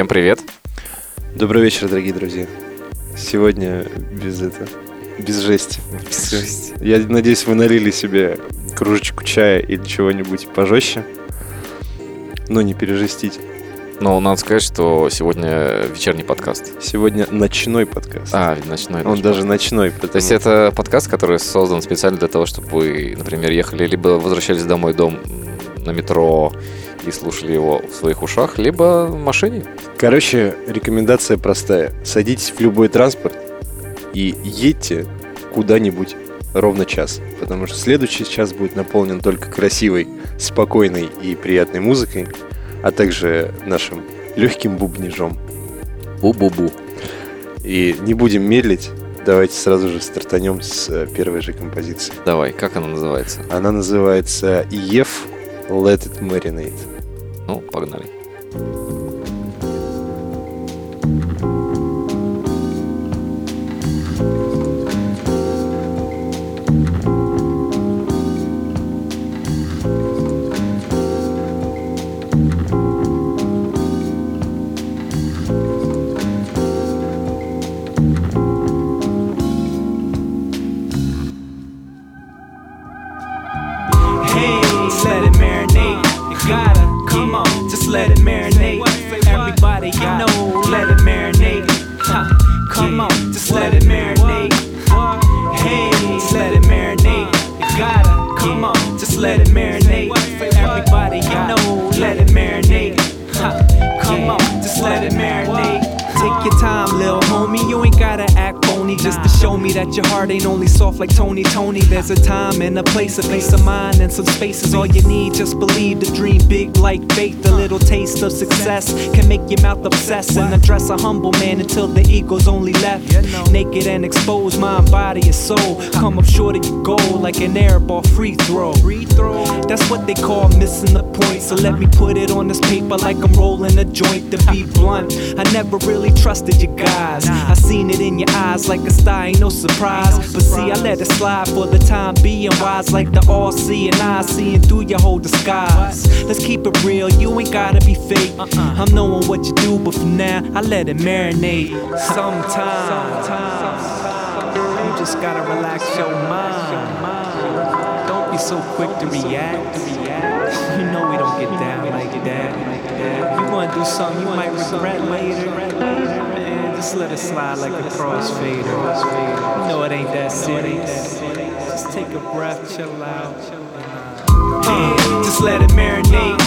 Всем привет. Добрый вечер, дорогие друзья. Сегодня без это, без жести. Без жести. Я надеюсь, вы налили себе кружечку чая или чего-нибудь пожестче, но не пережестить. Но надо сказать, что сегодня вечерний подкаст. Сегодня ночной подкаст. А, ночной. Он даже ночной. То есть это подкаст, который создан специально для того, чтобы вы, например, ехали либо возвращались домой дом на метро и слушали его в своих ушах, либо в машине. Короче, рекомендация простая. Садитесь в любой транспорт и едьте куда-нибудь ровно час. Потому что следующий час будет наполнен только красивой, спокойной и приятной музыкой, а также нашим легким бубнижом. Бу-бу-бу. И не будем медлить, давайте сразу же стартанем с первой же композиции. Давай, как она называется? Она называется «Ев Let It Marinate». Ну, погнали. A place, a peace of mind and some space is all you need. Just believe the dream big like faith. A little taste of success can make your mouth obsess and address a humble man until the ego's only left. Naked and exposed, mind, body, and soul. Come up short of your goal like an air ball free throw. Free throw. That's what they call missing the point. So let me put it on this paper like I'm rolling a joint. To be blunt, I never really trusted you guys. I seen it in your eyes like a star, ain't no surprise. But see, I let it slide for the time being wise, like the all seeing eyes, seeing through your whole disguise. Let's keep it real, you ain't gotta be fake. Uh-uh. I'm knowing what you do, but for now, I let it marinate. Sometimes, you just gotta relax your mind. Don't be so quick to react. You know we don't get down like that. You wanna do something you might regret later. Just let it slide like a crossfader. You know it ain't that serious. Just take a breath, chill out. Yeah, just let it marinate.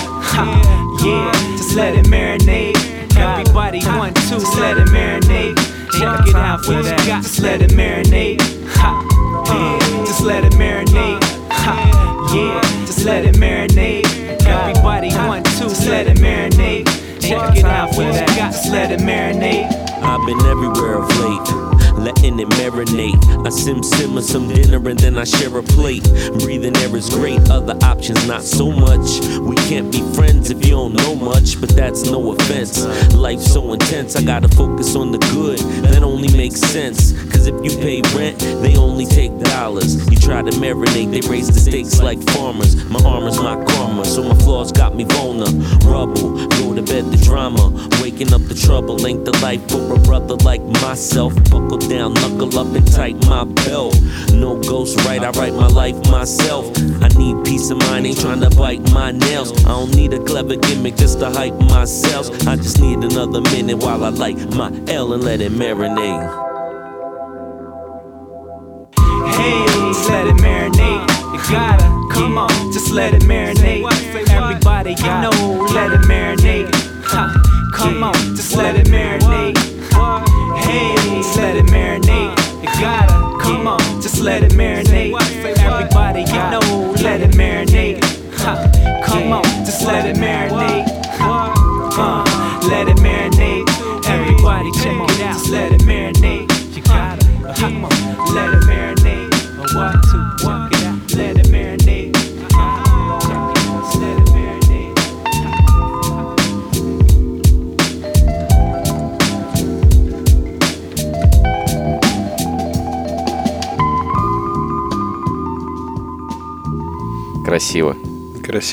Yeah, just let it marinate. Everybody one, two, just let it marinate. Check it out for that. Just let it marinate. Yeah, just let it marinate. Yeah, just let it marinate. Everybody one, two, just let it marinate. Check it out for that. Just let it marinate. I've been everywhere of late, letting it marinate. I sim simmer some dinner and then I share a plate. Breathing air is great, other options not so much. We can't be friends if you don't know much, but that's no offense. Life's so intense, I gotta focus on the good. That only makes sense, cause if you pay rent, they only take dollars. You try to marinate, they raise the stakes like farmers. My armor's my karma, so my flaws got me vulnerable. Rubble, go to bed the drama, waking up the trouble. Ain't the life for a brother like myself. Buckle down, knuckle up and tighten my belt. No ghost right, I write my life myself. I need peace of mind, ain't trying to bite my nails. I don't need a clever gimmick just to hype myself. I just need another minute while I light my L and let it marinate. Hey, let it marinate. You gotta, come on, just let it marinate. Everybody, you know, let it marinate.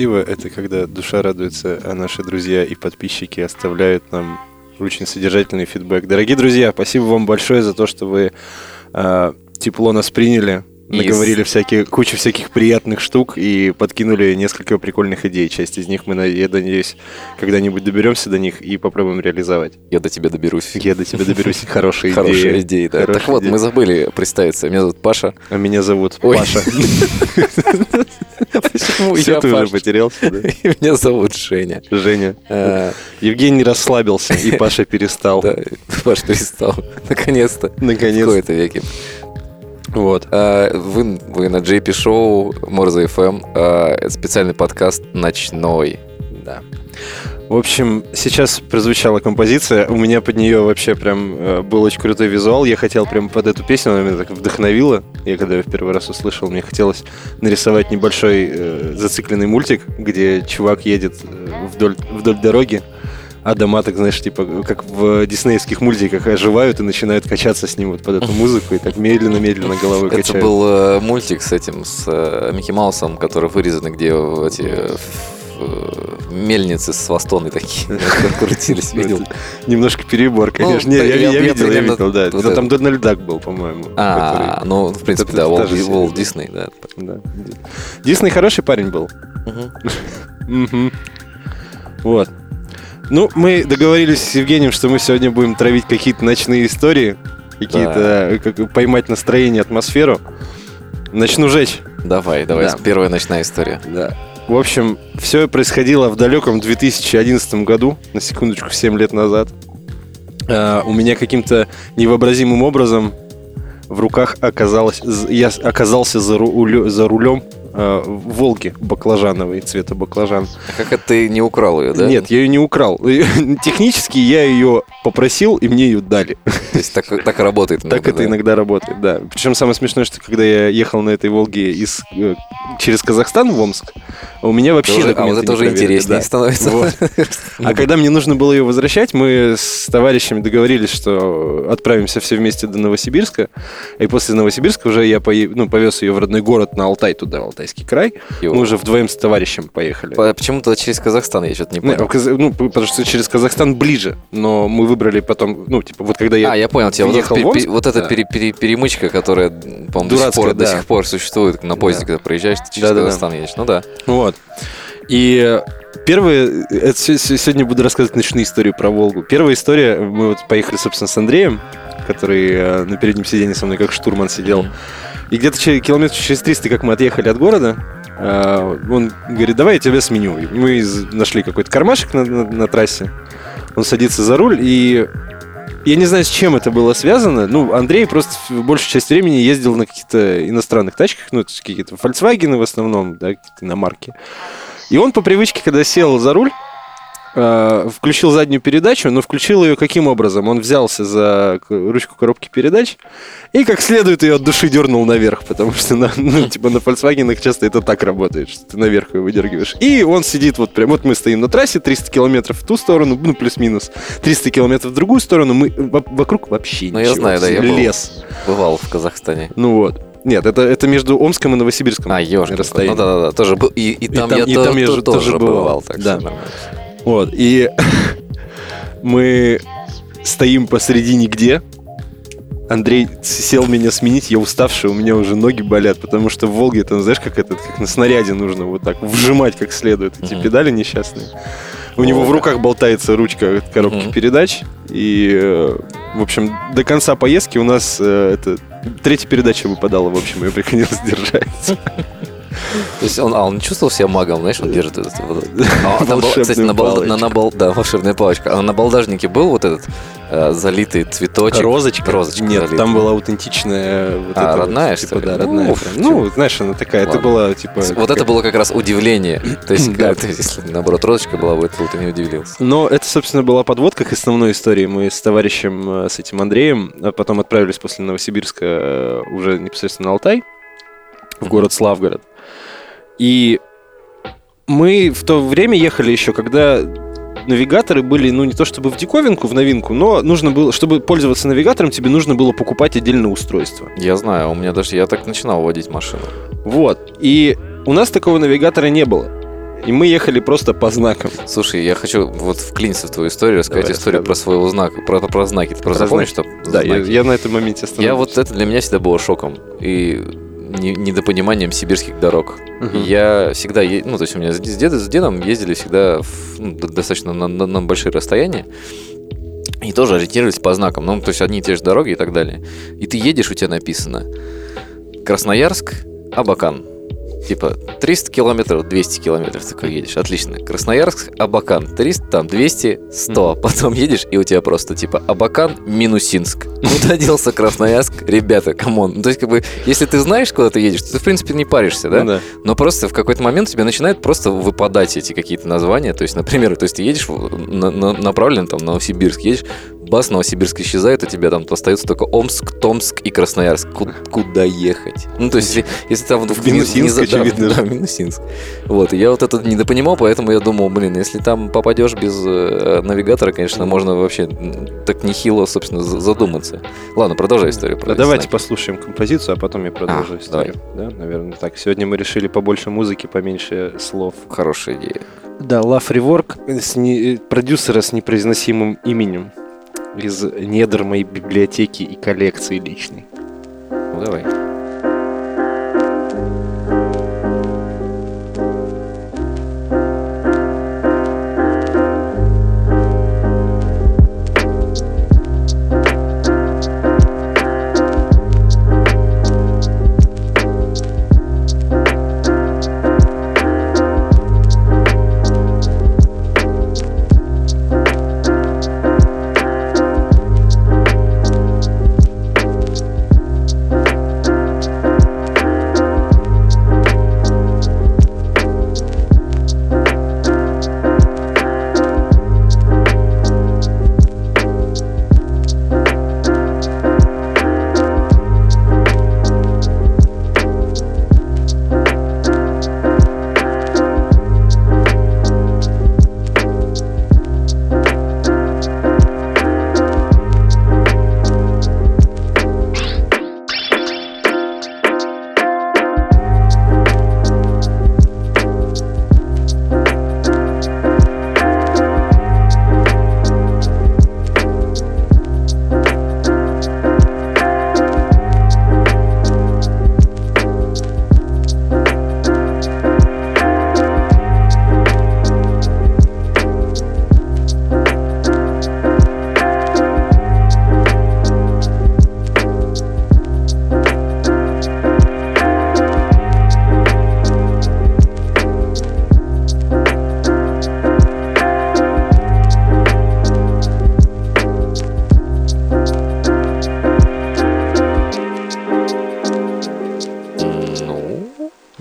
Красиво это когда душа радуется, а наши друзья и подписчики оставляют нам очень содержательный фидбэк. Дорогие друзья, спасибо вам большое за то, что вы э, тепло нас приняли, наговорили всякие, кучу всяких приятных штук и подкинули несколько прикольных идей. Часть из них мы, я надеюсь, когда-нибудь доберемся до них и попробуем реализовать. Я до тебя доберусь. Я до тебя доберусь. Хорошая идея. Хорошая идея, да. Так вот, мы забыли представиться. Меня зовут Паша. А меня зовут. Паша. Почему Все, я ты уже Паша? потерялся, да? Меня зовут Женя. Женя. Э, Евгений расслабился, и Паша перестал. Да, Паш перестал. Наконец-то. В Наконец. кои-то веке. Вот. А, Вы, вы на JP Шоу, Морзе FM. а, Это специальный подкаст «Ночной». Да. В общем, сейчас прозвучала композиция. У меня под нее вообще прям э, был очень крутой визуал. Я хотел прям под эту песню, она меня так вдохновила. Я когда ее в первый раз услышал, мне хотелось нарисовать небольшой э, зацикленный мультик, где чувак едет э, вдоль, вдоль дороги, а дома, так знаешь, типа, как в диснеевских мультиках оживают и начинают качаться с ним вот под эту музыку, и так медленно-медленно головой Это качают. был э, мультик с этим, с Микки Маусом, который вырезаны, где эти мельницы с востоны такие крутились, видел? Немножко перебор, конечно. Ну, Не, да, я, видел, я видел, да. Ну, Там. Дональд Дак был, по-моему. А, ну, в принципе, да, Уолт. Дисней, да. Дисней хороший парень был. Вот. Ну, мы договорились с Евгением, что мы сегодня будем травить какие-то ночные истории, какие-то э, как- поймать настроение, атмосферу. Начну жечь. Давай, давай, Да. первая ночная история. Да. В общем, все происходило в далеком 2011 году, на секундочку, 7 лет назад. А, у меня каким-то невообразимым образом в руках оказалось, я оказался за, рулё- за рулем а, Волги баклажановой, цвета баклажан. А как это ты не украл ее, да? Нет, я ее не украл. Технически я ее попросил, и мне ее дали. То есть так, так работает. Так это да? иногда работает, да. Причем самое смешное, что когда я ехал на этой Волге из, э, через Казахстан в Омск, у меня вообще Это уже- а вот это уже интереснее да. становится. Вот. А когда мне нужно было ее возвращать, мы с товарищами договорились, что отправимся все вместе до Новосибирска. И после Новосибирска уже я пое- ну, повез ее в родной город на Алтай, туда, в Алтайский край. Йо. Мы уже вдвоем с товарищем поехали. По- Почему-то через Казахстан я что-то не Не, понял. Каз- Ну, потому что через Казахстан ближе, но мы выбрали потом, ну, типа, вот когда я... а, я понял тебя. Вот, пе- Омск, вот эта да. пере- пере- перемычка, которая, по-моему, до сих, пор, до да. сих пор существует на поезде, Да. когда проезжаешь, ты через Да-да-да. Казахстан едешь. Ну да. Вот. И первое, это се- се- сегодня буду рассказывать ночную историю про Волгу. Первая история, мы вот поехали, собственно, с Андреем, который э, на переднем сиденье со мной как штурман сидел. И где-то че- километров через 300, как мы отъехали от города, э, он говорит, давай я тебя сменю. Мы нашли какой-то кармашек на, на- на трассе. Он садится за руль, и я не знаю, с чем это было связано. Ну, Андрей просто большую часть времени ездил на каких-то иностранных тачках, ну, какие-то Volkswagen в основном, да, какие-то иномарки. И он по привычке, когда сел за руль, э, включил заднюю передачу, но включил ее каким образом? Он взялся за ручку коробки передач и как следует ее от души дернул наверх, потому что, на, ну, типа, на Volkswagen часто это так работает, что ты наверх ее выдергиваешь. И он сидит вот прям, вот мы стоим на трассе, 300 километров в ту сторону, ну, плюс-минус, 300 километров в другую сторону, мы во- вокруг вообще Ну, я ничего, знаю, да, я был. лес. Бывал в Казахстане. Ну вот. Нет, это, это между Омском и Новосибирском. А, ежик. Ну да, да, да. Тоже был. И, и там там- я и там я то- же тоже тоже бывал. бывал. Так Да. нормально. Вот, и мы стоим посреди нигде. Андрей сел меня сменить, я уставший, у меня уже ноги болят, потому что в Волге, там, знаешь, как этот, как на снаряде нужно вот так вжимать как следует эти Мгм. педали несчастные. У него в руках болтается ручка от коробки Мгм. передач, и, э, в общем, до конца поездки у нас э, это третья передача выпадала, в общем, ее приходилось держать. То есть он, а он не чувствовал себя магом, знаешь, он держит этот вот. А, там был, Волшебную кстати, на, балда- на, палочку. набал- да, волшебная палочка. А на балдажнике был вот этот э, залитый цветочек. Розочка? Розочка Нет, залитая. там была аутентичная. Вот А, эта вот, родная, типа, что ли? да, Ну, родная. прям. чем? Ну, знаешь, она такая, это Ладно. была, типа... Вот это как- было как раз удивление. То есть, Да. ты, если наоборот розочка была бы, то ты не удивился. Но это, собственно, была подводка к основной истории. Мы с товарищем, э, с этим Андреем, а потом отправились после Новосибирска э, уже непосредственно на Алтай, в город Славгород. И мы в то время ехали еще, когда навигаторы были, ну, не то чтобы в диковинку, в новинку, но нужно было, чтобы пользоваться навигатором, тебе нужно было покупать отдельное устройство. Я знаю, у меня даже, я так начинал водить машину. Вот. И у нас такого навигатора не было. И мы ехали просто по знакам. Слушай, я хочу вот вклиниться в твою историю, рассказать Давай, историю про своего знака, про, про знаки. Ты просто Про помнишь, знаки. что Да, я, знаки? я на этом моменте остановился. Я вот это для меня всегда было шоком и недопониманием сибирских дорог. Мгм. Я всегда, е- ну, то есть у меня с деда, с дедом ездили всегда в, ну, достаточно на, на- на большие расстояния. И тоже ориентировались по знакам. Ну, то есть одни и те же дороги и так далее. И ты едешь, у тебя написано Красноярск, Абакан. Типа 300 километров, 200 километров такой едешь. Отлично. Красноярск, Абакан. 300, там 200, 100. Потом едешь, и у тебя просто типа Абакан, Минусинск. Куда делся Красноярск? Ребята, come on. Ну, то есть, как бы, если ты знаешь, куда ты едешь, то ты, в принципе, не паришься, да? Ну да. Но просто в какой-то момент тебе начинают просто выпадать эти какие-то названия. То есть, например, то есть ты едешь на- на- направлен там в Новосибирск, едешь, бас Новосибирск исчезает, у тебя там остается только Омск, Томск и Красноярск. Ку- куда ехать? Ну, то есть, если, если там... В Минусинск, да, очевидно Да. Минусинск. Вот, и я вот это недопонимал, поэтому я думал, блин, если там попадешь без э, навигатора, конечно, можно вообще так нехило, собственно, за- задуматься. Ладно, продолжай историю. про Да, давайте знаки. послушаем композицию, а потом я продолжу А, историю. Да, наверное, так. Сегодня мы решили побольше музыки, поменьше слов. Хорошая идея. Да, Love Rework, с не- э, продюсера с непроизносимым именем из недр моей библиотеки и коллекции личной. Ну, давай.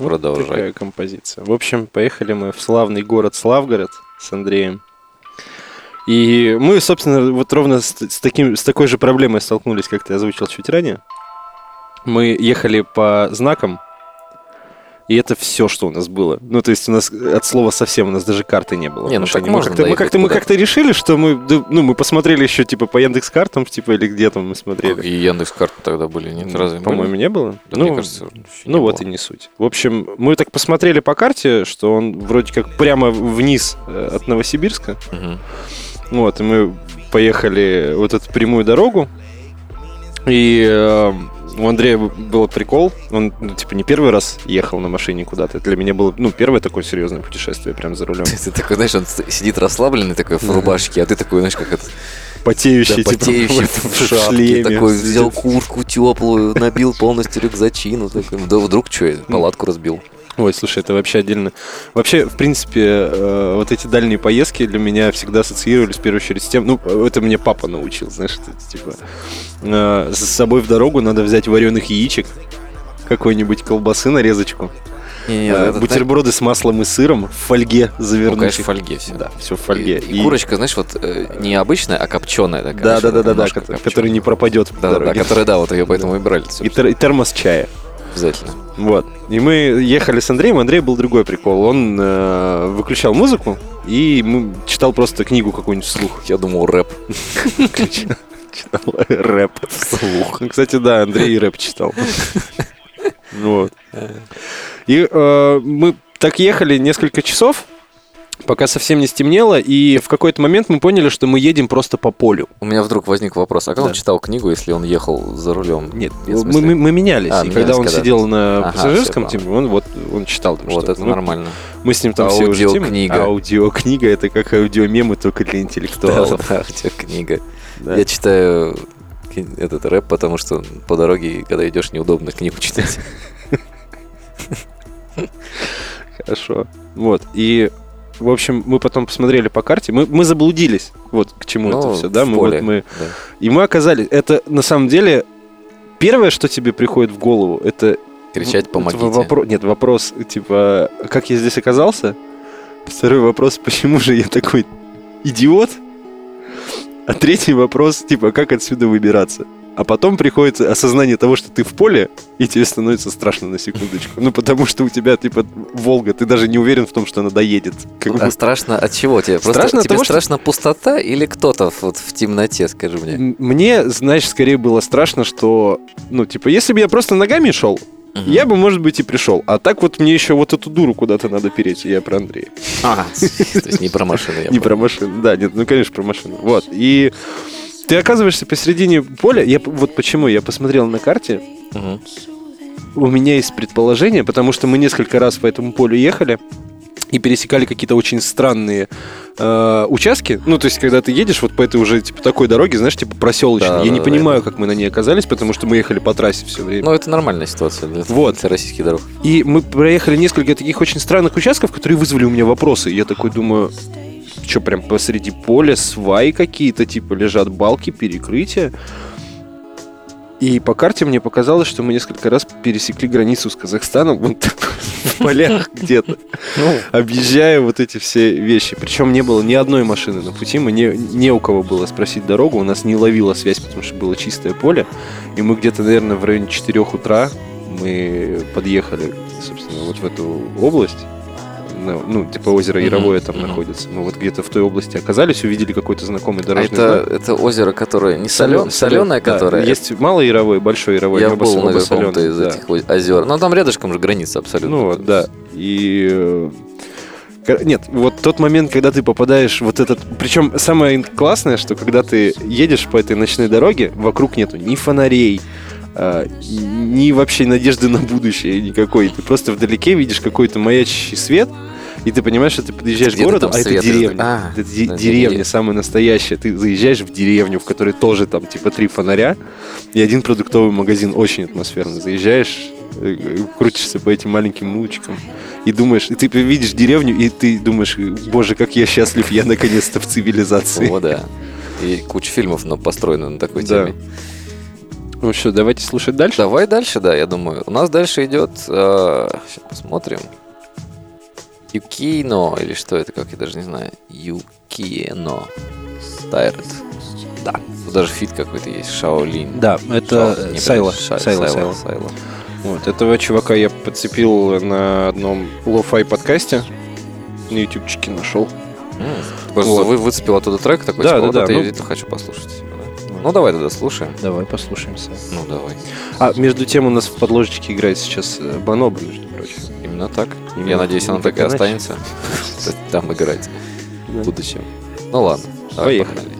Продолжай. Такая композиция. В общем, поехали мы в славный город Славгород с Андреем. И мы, собственно, вот ровно с, с таким, с такой же проблемой столкнулись, как ты озвучил чуть ранее. Мы ехали по знакам, и это все, что у нас было. Ну, то есть у нас от слова совсем, у нас даже карты не было. Не, ну так мы можно как-то, мы как-то, мы как-то решили, что мы, ну, мы посмотрели еще типа по Яндекс картам, типа или где там мы смотрели. И Яндекс карты тогда были, нет? Разве По-моему, были? не было. Да, ну, мне кажется, ну не вот было. и не суть. В общем, мы так посмотрели по карте, что он вроде как прямо вниз э, от Новосибирска. Мгм. Вот, и мы поехали вот эту прямую дорогу. И э, у Андрея был прикол. Он, ну, типа, не первый раз ехал на машине куда-то. Для меня было, ну, первое такое серьезное путешествие прям за рулем. Ты такой, знаешь, он сидит расслабленный такой в рубашке, а ты такой, знаешь, как это, Потеющий, да, типа, потеющий в, в шапке, шлеме. такой взял куртку теплую, набил полностью рюкзачину, такой, да вдруг что, палатку разбил. Ой, слушай, это вообще отдельно. Вообще, в принципе, э, вот эти дальние поездки для меня всегда ассоциировались в первую очередь с тем, ну, это мне папа научил, знаешь, это, типа, э, с собой в дорогу надо взять вареных яичек, какой-нибудь колбасы нарезочку, Не, э, бутерброды с маслом и сыром в фольге Ну, завернуть. конечно, в фольге все. Да, все в фольге. И, и курочка, знаешь, вот э, не обычная, а копченая такая. Да, да, да, да, да, который не пропадет Да, да, да, которая, да, вот ее поэтому и брали. И, тер- и термос чая. Обязательно. Вот. И мы ехали с Андреем. У Андрея был другой прикол. Он э, выключал музыку и мы читал просто книгу какую-нибудь вслух. Я думал, рэп. Читал рэп вслух. Кстати, да, Андрей и рэп читал. Вот. И э, мы так ехали несколько часов, пока совсем не стемнело, и в какой-то момент мы поняли, что мы едем просто по полю. У меня вдруг возник вопрос, а как он Да. читал книгу, если он ехал за рулем? Нет, В мы, мы- мы менялись. А, и менялись, когда он когда- сидел на Ага, пассажирском, типа, он вот он читал. там Вот это Ну, нормально. Мы с ним там все уже... тем- Аудиокнига. Аудиокнига, это как аудиомемы, только для интеллектуалов. Да, да, книга. Да. Я читаю этот рэп, потому что по дороге, когда идешь, неудобно книгу читать. Хорошо. Вот. И, в общем, мы потом посмотрели по карте. Мы, мы заблудились. Вот к чему это Ну, все, да? Мы, поле, вот, мы, да. и мы оказались... Это, на самом деле, первое, что тебе приходит в голову, это... Кричать «помогите». вопро- Нет, вопрос, типа, как я здесь оказался? Второй вопрос, почему же я такой идиот? А третий вопрос, типа, как отсюда выбираться? А потом приходит осознание того, что ты в поле, и тебе становится страшно на секундочку. Ну, потому что у тебя, типа, Волга, ты даже не уверен в том, что она доедет. Как бы. А страшно от чего тебе? Просто Страшно тебе того, что- страшно пустота или кто-то вот в темноте, скажи мне? Мне, знаешь, скорее было страшно, что, ну, типа, если бы я просто ногами шел, Мгм. я бы, может быть, и пришел. А так вот мне еще вот эту дуру куда-то надо переть. Я про Андрея. А, то есть не про машину. Не про машину. Да, нет, ну, конечно, про машину. Вот. И ты оказываешься посередине поля. Я, вот почему я посмотрел на карте. Мгм. У меня есть предположение, потому что мы несколько раз по этому полю ехали и пересекали какие-то очень странные э, участки. Ну, то есть, когда ты едешь вот по этой уже, типа, такой дороге, знаешь, типа, проселочной. Да, я да, не да, понимаю, как мы на ней оказались, потому что мы ехали по трассе все время. Ну, это нормальная ситуация для, Вот. для российских дорог. И мы проехали несколько таких очень странных участков, которые вызвали у меня вопросы. Я такой думаю, что прям посреди поля сваи какие-то, типа лежат балки, перекрытия. И по карте мне показалось, что мы несколько раз пересекли границу с Казахстаном вот в полях где-то, объезжая вот эти все вещи. Причем не было ни одной машины на пути, мы не, не у кого было спросить дорогу, у нас не ловила связь, потому что было чистое поле. И мы где-то, наверное, в районе 4 утра мы подъехали, собственно, вот в эту область. Ну, ну, типа озеро Яровое там мгм. находится. Мы вот где-то в той области оказались, увидели какой-то знакомый А дорожный это, знак. это озеро, которое не солен, соленое, да, которое... есть малое Яровое, большое Яровое. Я был на каком-то из да. этих озер. Ну, там рядышком же граница абсолютно. Ну вот, да. И э, нет, вот тот момент, когда ты попадаешь вот этот... Причем самое классное, что когда ты едешь по этой ночной дороге, вокруг нету ни фонарей, а, ни вообще надежды на будущее никакой. Ты просто вдалеке видишь какой-то маячащий свет, и ты понимаешь, что ты подъезжаешь к городу, а это деревня. А, это де- да, деревня самая настоящая. Ты заезжаешь в деревню, в которой тоже там типа три фонаря, и один продуктовый магазин очень атмосферный. Заезжаешь, э, э, крутишься по этим маленьким улочкам и думаешь, и ты видишь деревню, и ты думаешь, боже, как я счастлив, я наконец-то в цивилизации. О, да. И куча фильмов но построена на такой Да. теме. Ну что, давайте слушать дальше. Давай дальше, да, я думаю. У нас дальше идет... сейчас посмотрим. Юкино, или что это, как я даже не знаю. Юкино. Стайрет. Да. Тут даже фит какой-то есть. Шаолин. Да, это Шао- Сайла. Ша- Сайла, Сайла, Сайла. Сайла. Вот, этого чувака я подцепил на одном лоу-фай подкасте. На ютубчике нашел. Просто Вот. вы выцепил оттуда трек такой, Да, типа, да, вот да, это ну- я действительно хочу послушать. Ну, давай тогда слушаем. Давай послушаемся. Ну, давай. А, между тем у нас в подложечке играет сейчас э, Баноба, между прочим. Именно так. Именно- Я надеюсь, она так и иначе. останется. Там играть в будущем. Ну ладно. давай, Поехали. погнали.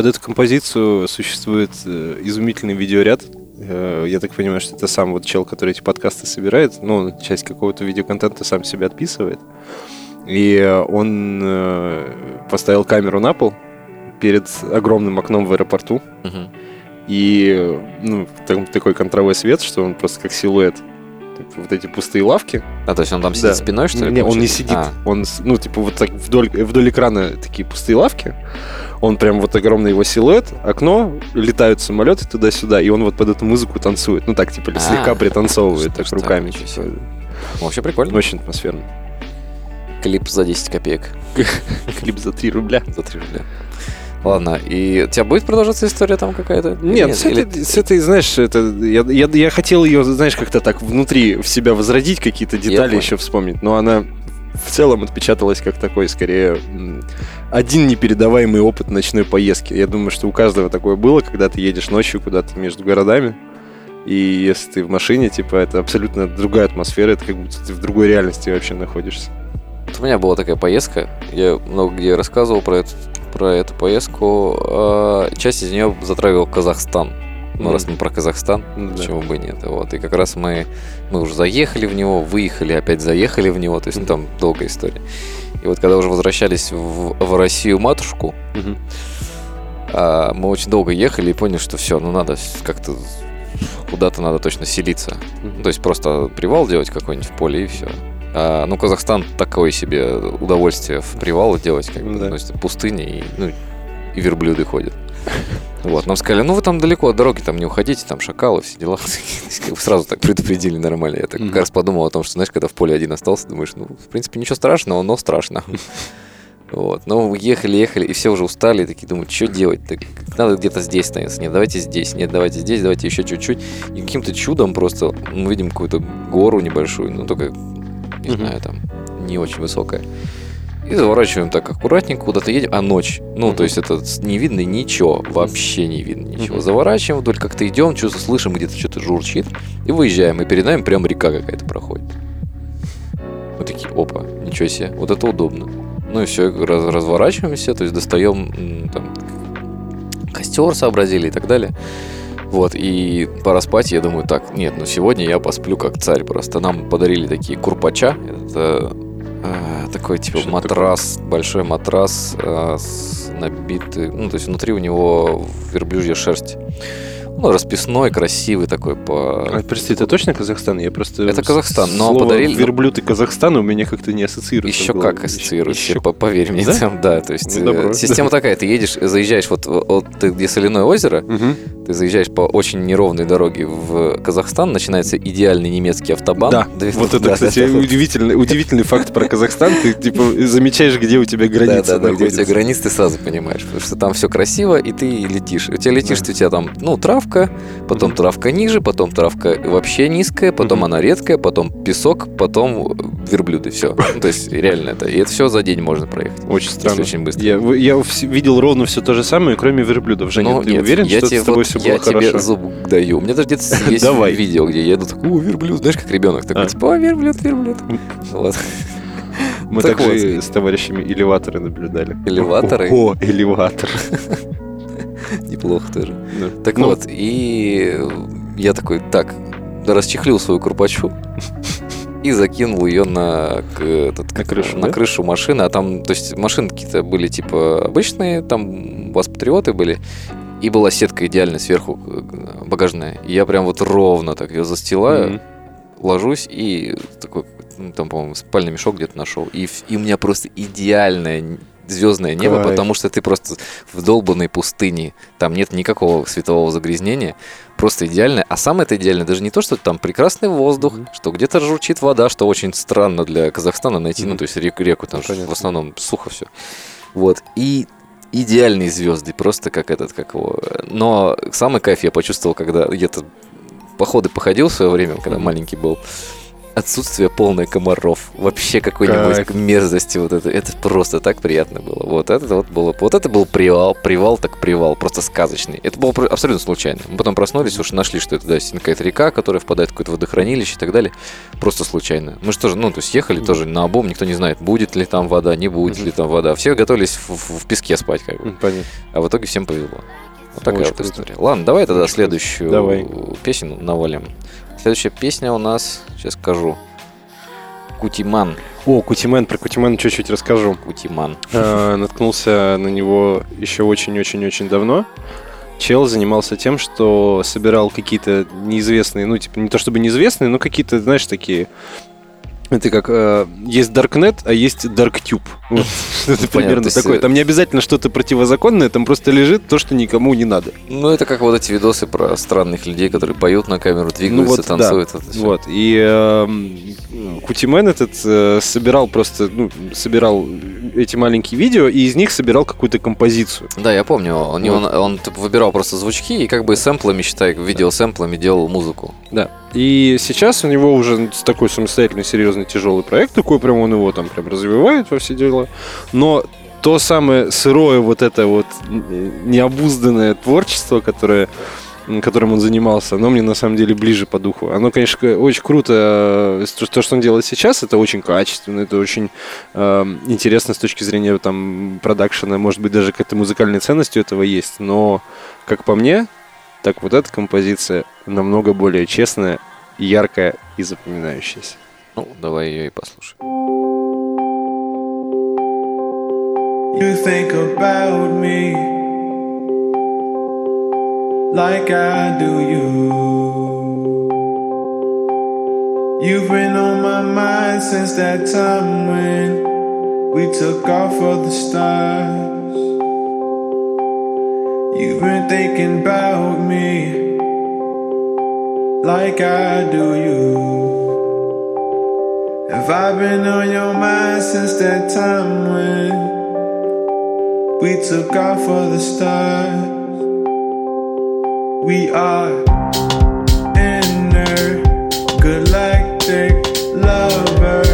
Под эту композицию существует э, изумительный видеоряд. Э, я так понимаю, что это сам вот чел, который эти подкасты собирает. Ну, часть какого-то видеоконтента сам себя отписывает. И он э, поставил камеру на пол перед огромным окном в аэропорту. Мгм. И ну, там такой контровой свет, что он просто как силуэт. Типа Вот эти пустые лавки. А, то есть он там сидит Да. спиной, что ли? Не, он не сидит. А, Он, ну, типа, вот так вдоль, вдоль экрана такие пустые лавки. Он прям вот огромный его силуэт, окно, летают самолеты туда-сюда, и он вот под эту музыку танцует. Ну, так, типа, А, слегка пританцовывает так руками. типа. себе. Вообще прикольно. Очень атмосферно. Клип за 10 копеек. Клип за 3 рубля. За 3 рубля. Ладно, и у тебя будет продолжаться история там какая-то? Нет, с, Или- этой, с этой, знаешь, это, я, я, я хотел ее, знаешь, как-то так внутри в себя возродить, какие-то детали еще вспомнить, но она в целом отпечаталась как такой, скорее, один непередаваемый опыт ночной поездки. Я думаю, что у каждого такое было, когда ты едешь ночью куда-то между городами, и если ты в машине, типа, это абсолютно другая атмосфера, это как будто ты в другой реальности вообще находишься. Вот у меня была такая поездка, я много где рассказывал про эту, про эту поездку. а, Часть из нее затрагивал Казахстан. Ну, раз мы про Казахстан, Ну почему бы и нет. Вот. И как раз мы, мы уже заехали в него, выехали, опять заехали в него. То есть, ну, там долгая история. И вот когда уже возвращались в, в Россию матушку, Мгм. а, мы очень долго ехали и поняли, что все, ну надо как-то куда-то надо точно селиться. То есть просто привал делать какой-нибудь в поле и все. А, ну, Казахстан такое себе удовольствие в привал делать, как бы, Да. ну, есть пустыня и, ну, и верблюды ходят. Вот, нам сказали, ну вы там далеко от дороги, там не уходите, там шакалы, все дела. Сразу так предупредили нормально. Я так как раз подумал о том, что, знаешь, когда в поле один остался, думаешь, ну, в принципе, ничего страшного, но страшно. Вот, но ехали, ехали, и все уже устали, и такие думают, что делать? Так, надо где-то здесь становиться. Нет, давайте здесь, нет, давайте здесь, давайте еще чуть-чуть. И каким-то чудом просто мы видим какую-то гору небольшую, ну только, не Мгм. знаю, там, не очень высокая. И заворачиваем так аккуратненько, куда-то едем, а ночь. Ну, то есть это не видно ничего, вообще не видно ничего. Заворачиваем вдоль, как-то идем, что-то слышим, где-то что-то журчит, и выезжаем, и перед нами прям река какая-то проходит. Мы такие, опа, ничего себе, вот это удобно. Ну и все, разворачиваемся, то есть достаем там, костер сообразили и так далее. Вот, и пора спать, я думаю, так, нет, ну сегодня я посплю как царь просто. Нам подарили такие курпача, это а, такой типа Что матрас, большой матрас а, с набитый, ну то есть внутри у него верблюжья шерсть. Ну, расписной, красивый такой по... А, прости, это точно Казахстан? Я просто... Это Казахстан, но слово подарили- верблюд и Казахстан у меня как-то не ассоциируется. Еще как ассоциируется, Еще- по- поверь мне, Да? да, то есть Ну, э, добро. система такая, ты едешь, заезжаешь вот, вот ты где соляное озеро, Мгм. ты заезжаешь по очень неровной дороге в Казахстан, начинается идеальный немецкий автобан. Да, Две- вот это, да, кстати, да, удивительный, удивительный факт про Казахстан. Ты, типа, замечаешь, где у тебя граница да, да, где у тебя границы, ты сразу понимаешь, потому что там все красиво, и ты летишь. У тебя летишь, у тебя там, ну, травка, потом травка ниже, потом травка вообще низкая, потом она редкая, потом песок, потом верблюды, все. то есть реально это. И это все за день можно проехать. Очень странно. очень быстро. Я, я видел ровно все то же самое, кроме верблюдов. Женя, Ну, ты нет, уверен, я что тебе с тобой вот- все я было тебе хорошо? зуб даю. У меня даже где-то есть Давай. видео, где я иду такой, о, верблюд, знаешь, как ребенок такой, А. типа, о, верблюд, верблюд. Вот. Мы так также вот. с товарищами элеваторы наблюдали. Элеваторы? О, элеватор. Неплохо тоже. Да. Так Ну, вот, и я такой, так, расчехлил свою курпачу и закинул ее на, к- этот, как крышу, на да? крышу машины. А там, то есть машины какие-то были типа обычные, там у вас патриоты были. И была сетка идеально сверху э, багажная. И я прям вот ровно так ее застилаю, Мгм. ложусь и такой, ну, там, по-моему, спальный мешок где-то нашел. И, и у меня просто идеальное звездное небо, Кайф. потому что ты просто в долбанной пустыне. Там нет никакого светового загрязнения. Просто идеально. А самое это идеальное даже не то, что там прекрасный воздух, Мгм. что где-то журчит вода, что очень странно для Казахстана найти, ну, Мгм. то есть реку, реку там Ну, в основном сухо все. Вот. И идеальные звезды, просто как этот, как его. Но самый кайф я почувствовал, когда где-то походы походил в свое время, когда Мгм. маленький был. Отсутствие полное комаров. Вообще какой-нибудь Кайф. мерзости вот это. Это просто так приятно было. Вот это вот было. Вот это был привал. Привал так привал. Просто сказочный. Это было абсолютно случайно. Мы потом проснулись, уж нашли, что это да, какая-то река, которая впадает в какое-то водохранилище и так далее. Просто случайно. Мы же тоже, ну, то есть ехали тоже на обум, никто не знает, будет ли там вода, не будет ли там вода. Все готовились в, в- в песке спать, как бы. Понятно. А в итоге всем повезло. Вот такая Очень вот круто. история. Ладно, давай тогда следующую Давай. песню навалим. Следующая песня у нас, сейчас скажу. Кутиман. О, Кутимен, про Кутимен чуть-чуть расскажу. Кутиман. Э, Наткнулся на него еще очень-очень-очень давно. Чел занимался тем, что собирал какие-то неизвестные, ну, типа, не то чтобы неизвестные, но какие-то, знаешь, такие... Это как... э, есть Darknet, а есть DarkTube. Вот, Понятно, примерно такое. э, Там не обязательно что-то противозаконное, там просто лежит то, что никому не надо. Ну, это как вот эти видосы про странных людей, которые поют на камеру, двигаются, Ну вот, да. танцуют. это всё. Вот. И эм, Кутимен этот э, собирал просто, ну, собирал эти маленькие видео, и из них собирал какую-то композицию. Да, я помню. Он, Вот. он, он, типа, выбирал просто звучки и как бы сэмплами, считай, видеосэмплами делал музыку. Да. И сейчас у него уже такой самостоятельный, серьезный, тяжелый проект, такой прям он его там прям развивает во все дела. Но то самое сырое вот это вот необузданное творчество, которое которым он занимался, оно мне на самом деле ближе по духу. Оно, конечно, очень круто. э, То, то, что он делает сейчас, это очень качественно, это очень э, интересно с точки зрения там продакшена. Может быть, даже какая-то музыкальная ценность у этого есть. Но, как по мне, так вот эта композиция намного более честная, яркая и запоминающаяся. Ну, давай ее и послушаем. You think about me like I do you. You've been on my mind since that time when we took off for the stars. You've been thinking about me like I do you. Have I been on your mind since that time when we took off for the stars? We are intergalactic lovers,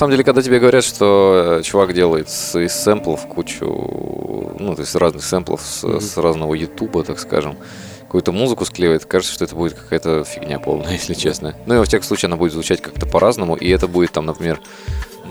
самом деле, когда тебе говорят, что э, чувак делает с, из сэмплов кучу, ну, то есть разных сэмплов с, с разного ютуба, так скажем, какую-то музыку склеивает, кажется, что это будет какая-то фигня полная, если честно. Ну, и во всяком случае, она будет звучать как-то по-разному, и это будет там, например,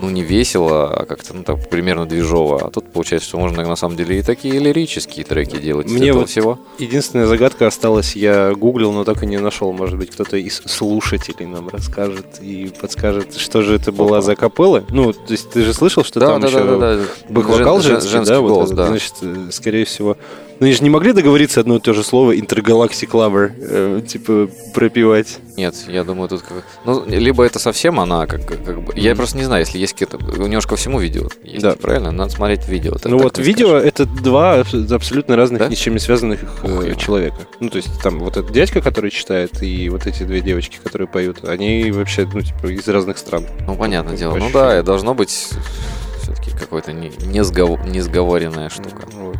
ну, не весело, а как-то, ну, так, примерно движово. А тут получается, что можно, на самом деле, и такие лирические треки делать Мне вот всего. Единственная загадка осталась, я гуглил, но так и не нашел. Может быть, кто-то из слушателей нам расскажет и подскажет, что же это была за капелла. Ну, то есть ты же слышал, что там еще бэк-вокал Жен- женский, женский да? вот голос, этот. да. Значит, э, скорее всего... Ну, они же не могли договориться одно и то же слово «Intergalactic Lover», э, типа, пропивать. Нет, я думаю, тут как... Ну, либо это совсем она, как, как, бы... Я просто не знаю, если есть какие-то... У него же ко всему видео есть, Да. правильно? Надо смотреть видео. ну вот не видео скажешь. это два абс- абсолютно разных, Да? ни с чем не связанных Ух, э, человека. Ну, то есть там вот этот дядька, который читает, и вот эти две девочки, которые поют, они вообще, ну, типа, из разных стран. Ну, понятное дело. Ну да, и должно быть все-таки какой-то не, несгов- несговоренная штука. Вот.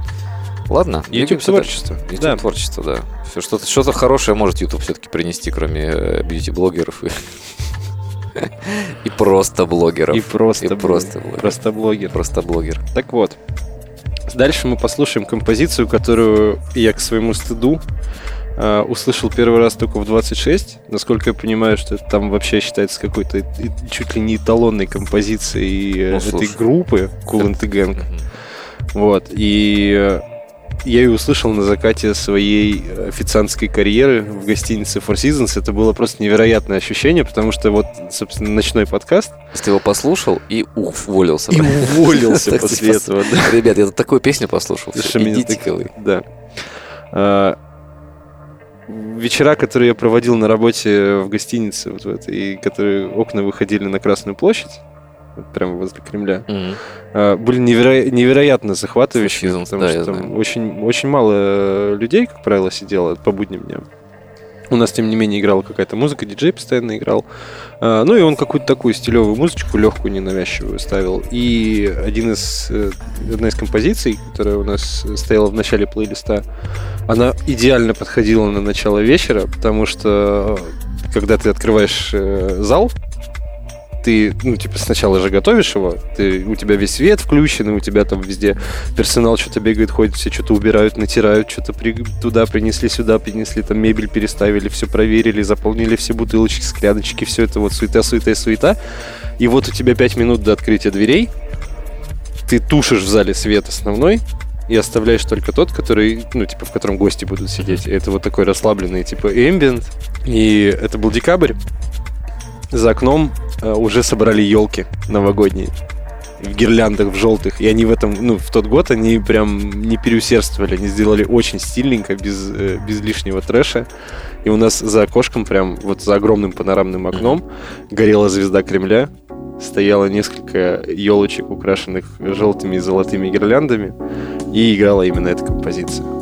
Ладно, YouTube творчество. YouTube Да. творчество, да. Что-то, что-то хорошее может YouTube все-таки принести, кроме э, бьюти-блогеров и... И просто блогеров. И просто, И блог. просто блогер. просто блогер. Просто блогер. Так вот, дальше мы послушаем композицию, которую я к своему стыду э, услышал первый раз только в 26. Насколько я понимаю, что это там вообще считается какой-то чуть ли не эталонной композицией э, Ну, этой слушай. группы Cool and Gang. Вот. И э, я ее услышал на закате своей официантской карьеры в гостинице Four Seasons. Это было просто невероятное ощущение, потому что вот, собственно, ночной подкаст ты его послушал и уволился. и уволился после типа, этого. Ребят, я такую песню послушал. Что Всё, меня Идите так- вы. Да. А, вечера, которые я проводил на работе в гостинице, вот в этой, и которые окна выходили на Красную площадь, прямо возле Кремля, а, были неверо- невероятно захватывающими, Four Seasons, потому да, что там знаю. очень, очень мало э, людей, как правило, сидело по будним дням. У нас, тем не менее, играла какая-то музыка, диджей постоянно играл. А, Ну и он какую-то такую стилевую музычку, легкую, ненавязчивую ставил. И один из, э, одна из композиций, которая у нас стояла в начале плейлиста, она идеально подходила на начало вечера, потому что э, когда ты открываешь зал, ты, ну, типа, сначала же готовишь его, ты, у тебя весь свет включен, и у тебя там везде персонал что-то бегает, ходит, все что-то убирают, натирают, что-то при- туда принесли, сюда принесли, там мебель переставили, все проверили, заполнили все бутылочки, скляночки, все это вот суета, суета суета. И вот у тебя 5 минут до открытия дверей, ты тушишь в зале свет основной, и оставляешь только тот, который, ну, типа, в котором гости будут сидеть. Это вот такой расслабленный, типа, эмбиент. И это был декабрь. За окном э, уже собрали елки новогодние в гирляндах, в желтых. И они в этом, ну, в тот год они прям не переусердствовали. Они сделали очень стильненько, без, э, без лишнего трэша. И у нас за окошком, прям вот за огромным панорамным окном, горела звезда Кремля. Стояло несколько елочек, украшенных желтыми и золотыми гирляндами. И играла именно эта композиция.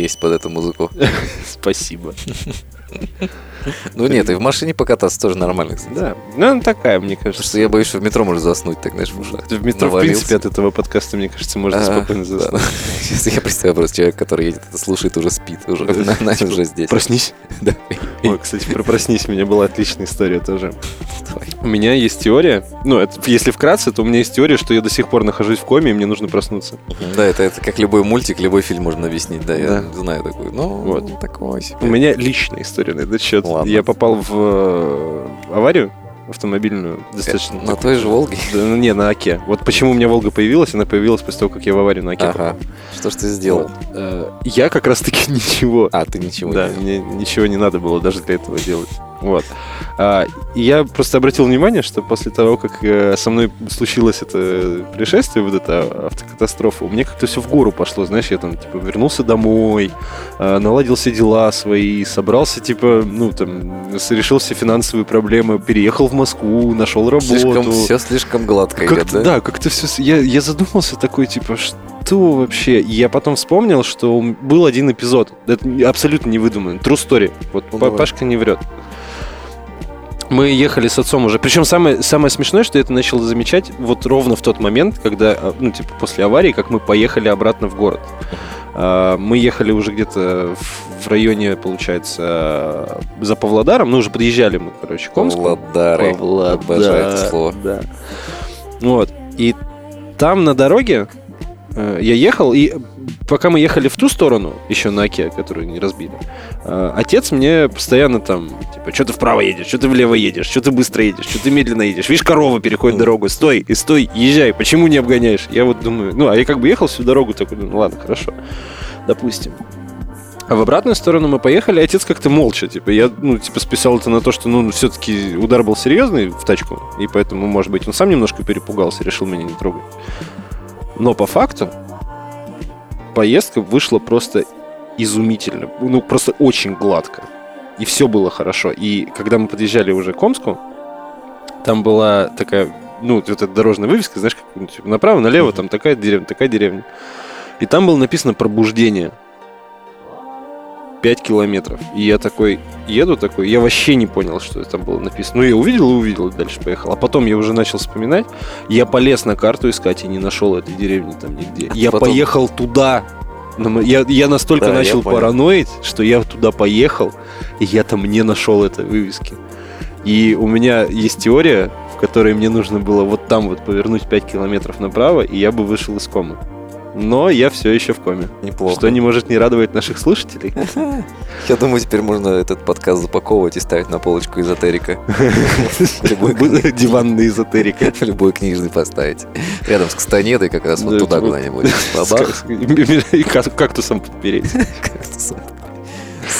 Поесть под эту музыку. Спасибо. Ну нет, и в машине покататься тоже нормально, кстати. Да, ну она такая, мне Потому кажется. что я боюсь, что в метро можно заснуть, так знаешь, в ушах. В метро, в принципе, от этого подкаста, мне кажется, можно спокойно заснуть. Сейчас я представляю просто человек, который едет, это слушает, уже спит, уже, на- уже здесь. Проснись. Да. Ой, кстати, про проснись, у меня была отличная история тоже. Давай. У меня есть теория, ну, это, если вкратце, то у меня есть теория, что я до сих пор нахожусь в коме, и мне нужно проснуться. Да, это, это как любой мультик, любой фильм можно объяснить, да, я Да. знаю такой. Ну, Вот. такой себе. У меня личная история на этот счет. Ладно. Я попал в э, аварию автомобильную, достаточно... На той же Волге? Да, ну, не, на Оке. Вот почему у меня Волга появилась, она появилась после того, как я в аварию на Оке Ага. Что ж ты сделал? попал. Э, Я как раз-таки ничего. А, ты ничего Да, не мне ничего не надо было даже для этого делать. Вот. А, и я просто обратил внимание, что после того, как э, со мной случилось это происшествие, вот эта автокатастрофа, у меня как-то все в гору пошло, знаешь, я там, типа, вернулся домой, э, наладил все дела свои, собрался, типа, ну, там, решил все финансовые проблемы, переехал в Москву, нашел работу. Слишком, все слишком гладко идет, Как-то, да? да, как-то все... Я, я задумался такой, типа, что вообще? И я потом вспомнил, что был один эпизод. Это абсолютно не выдуманный. True story. Вот Ну, Па- давай. Пашка не врет. Мы ехали с отцом уже. Причем самое, самое смешное, что я это начал замечать вот ровно в тот момент, когда, а, ну, типа, после аварии, как мы поехали обратно в город. А, Мы ехали уже где-то в- районе, получается, за Павлодаром. Ну, уже подъезжали мы, короче, к Омску. Павлодары. Павлодар, Обожаю это слово. Да. Вот. И там на дороге э, я ехал, и пока мы ехали в ту сторону, еще на Оке, которую не разбили, э, отец мне постоянно там, типа, что ты вправо едешь, что ты влево едешь, что ты быстро едешь, что ты медленно едешь. Видишь, корова переходит дорогу, стой, и стой, езжай, почему не обгоняешь? Я вот думаю, ну, а я как бы ехал всю дорогу, такой, ну, ладно, хорошо, допустим. А в обратную сторону мы поехали, и отец как-то молча, типа, я, ну, типа, списал это на то, что, ну, все-таки удар был серьезный в тачку, и поэтому, может быть, он сам немножко перепугался, решил меня не трогать. Но по факту поездка вышла просто изумительно, ну, просто очень гладко. И все было хорошо. И когда мы подъезжали уже к Омску, там была такая, ну, вот эта дорожная вывеска, знаешь, как, типа, направо, налево, там такая деревня, такая деревня. И там было написано «Пробуждение». 5 километров. И я такой еду такой, я вообще не понял, что там было написано. Ну, я увидел и увидел, и дальше поехал. А потом я уже начал вспоминать. Я полез на карту искать и не нашел этой деревни там нигде. Я потом- поехал туда. Я, я настолько Да, я начал понял. параноить, что я туда поехал, и я там не нашел этой вывески. И у меня есть теория, в которой мне нужно было вот там вот повернуть 5 километров направо, и я бы вышел из комы. Но я все еще в коме. Неплохо. Что не может не радовать наших слушателей. Я думаю, теперь можно этот подкаст запаковывать и ставить на полочку эзотерика. Диванная эзотерика. Любой книжный поставить. Рядом с кастанетой как раз вот Да, туда куда-нибудь. И кактусом подпереть. Кактусом.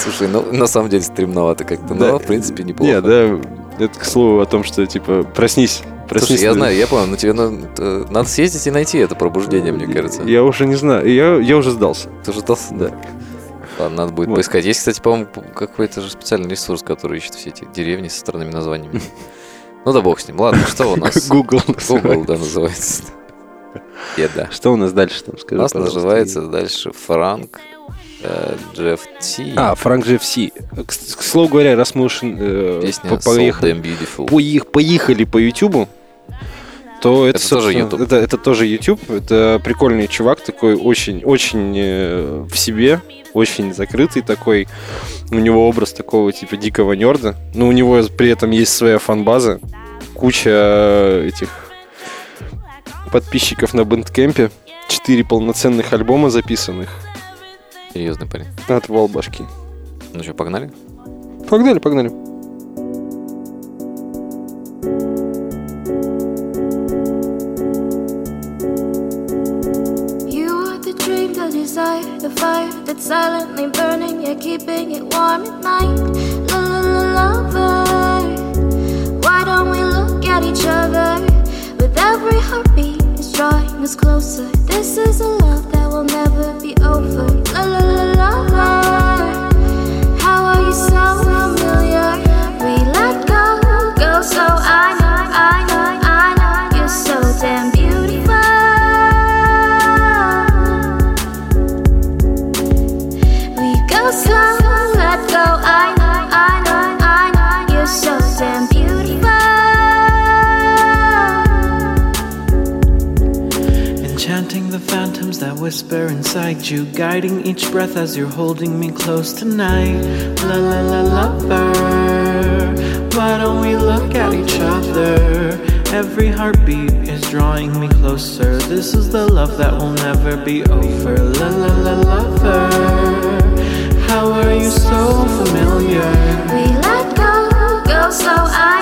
Слушай, ну на самом деле стремновато как-то, но в принципе неплохо. Не, да, это к слову о том, что, типа, проснись. Слушай, я знаю, я понял, но тебе надо, э, надо съездить и найти это пробуждение, мне кажется. Я уже не знаю, я, я уже сдался. Ты же дался? Да. Ладно, надо будет Вот. поискать. Есть, кстати, по-моему, какой-то же специальный ресурс, который ищет все эти деревни со странными названиями. Ну да бог с ним. Ладно, что у нас? Google Google, да, называется. Еда. Что у нас дальше там, У скажи, нас пожалуйста. называется дальше Франк э, Джефф Ти. А, Франк GFC. К, к слову говоря, раз мы уж э, Песня по- поехали, поех- поехали по Ютубу, то это, Это тоже YouTube. Это, это тоже YouTube. Это прикольный чувак, такой очень, очень э, в себе, очень закрытый такой. У него образ такого типа дикого нерда. Но у него при этом есть своя фанбаза, куча этих подписчиков на бэндкемпе, четыре полноценных альбома записанных. Серьезный парень. Отвал башки. Ну что, погнали? Погнали, погнали. Fire that's silently burning. You're keeping it warm at night. Lover. Why don't we look at each other? With every heartbeat, it's drawing us closer. This is a love that will never be over. La la. Inside you, guiding each breath as you're holding me close tonight. La la la lover, why don't we look at each other? Every heartbeat is drawing me closer. This is the love that will never be over. La la la lover, how are you so familiar? We let go, go so I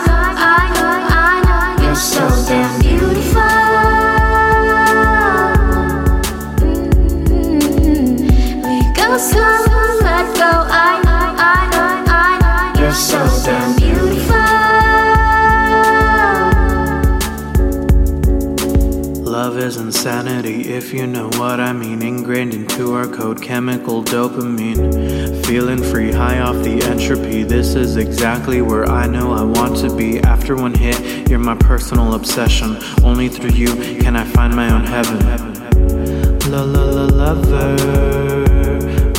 if you know what I mean. Ingrained into our code, chemical dopamine. Feeling free, high off the entropy. This is exactly where I know I want to be. After one hit, you're my personal obsession. Only through you can I find my own heaven. La la la lover,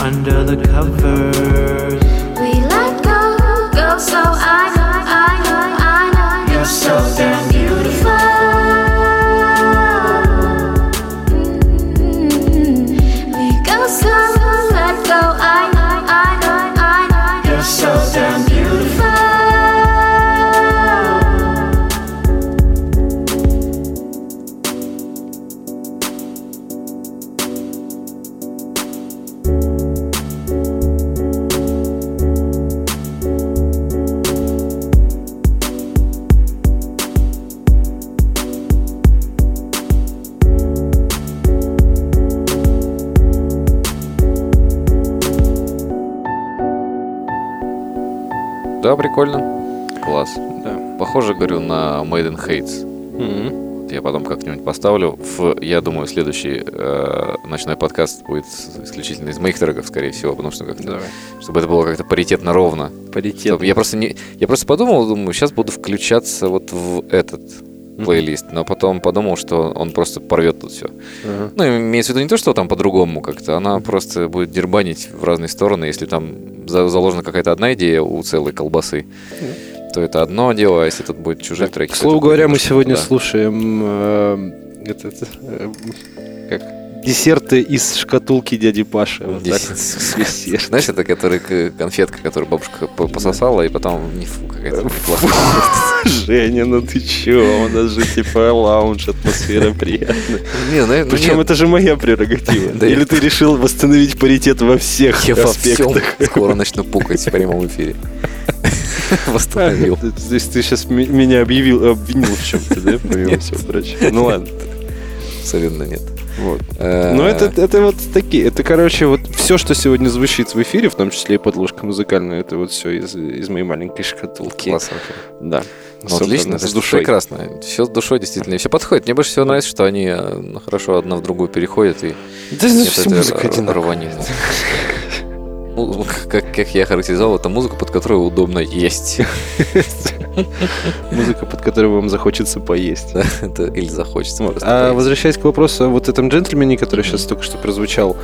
under the covers. We let go, go so I know, I know, I know you're so damn Да, прикольно. Класс. Да. Похоже, говорю, на Made in Hates. Вот Я потом как-нибудь поставлю. В, я думаю, следующий э, ночной подкаст будет исключительно из моих треков, скорее всего, потому что как-то, Давай. чтобы это было как-то паритетно ровно. Паритет. Чтоб- Я просто не, я просто подумал, думаю, сейчас буду включаться вот в этот плейлист, но потом подумал, что он просто порвет тут все. Ага. Ну, имеется в виду не то, что там по-другому как-то, она просто будет дербанить в разные стороны, если там за- заложена какая-то одна идея у целой колбасы, то это одно дело, а если тут будет чужие Так, треки. К слову говоря, мы сегодня туда. слушаем э, этот, э, как десерты из шкатулки дяди Паши. Вот. Десерт. Знаешь, это который конфетка, которую бабушка по- пососала, и потом не фу, какая-то. Женя, ну ты чё? У нас же типа лаунж, атмосфера приятная. Не, ну, ну, Причем нет, это же моя прерогатива. Да Или ты решил восстановить паритет во всех я аспектах? скоро начну пукать в прямом эфире. Восстановил. То есть ты сейчас меня объявил, обвинил в чем-то, да? Помимо всего прочего. Ну ладно. Абсолютно нет. Вот. Э, Ну, это, это вот такие, это, короче, вот все, что сегодня звучит в эфире, в том числе и подложка музыкальная, это вот все из, из моей маленькой шкатулки. классно. Да. Ну, отлично, с душой. прекрасно. Все с душой действительно. Все подходит. Мне больше всего нравится, что они э, ну, хорошо одна в другую переходят и Да, нет все музыка р- одинаковая. рванины. Ну, Как, как я характеризовал, это музыка, под которую удобно есть. Музыка, под которой вам захочется поесть. Это или захочется. Вот. А поесть. возвращаясь к вопросу о вот этом джентльмене, который сейчас только что прозвучал,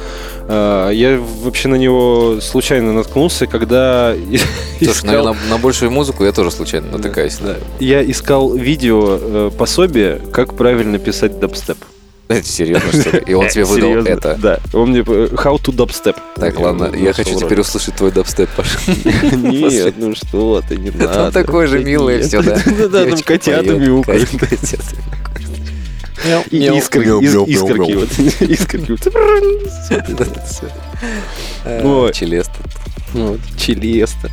а, я вообще на него случайно наткнулся, когда Слушай, ну, искал- на, на большую музыку я тоже случайно натыкаюсь. Да. Я искал видео э, пособие, как правильно писать дабстеп. Это серьезно, что ли? И он тебе выдал Серьезно? это. Да. Он мне... How to dubstep. Так, ладно, я хочу теперь услышать твой дабстеп, Паша. Нет, ну что ты, не надо. Там такое же милое все, да? Да, там котята мяукают. искорки, искорки вот. Искорки. Челеста. Челеста.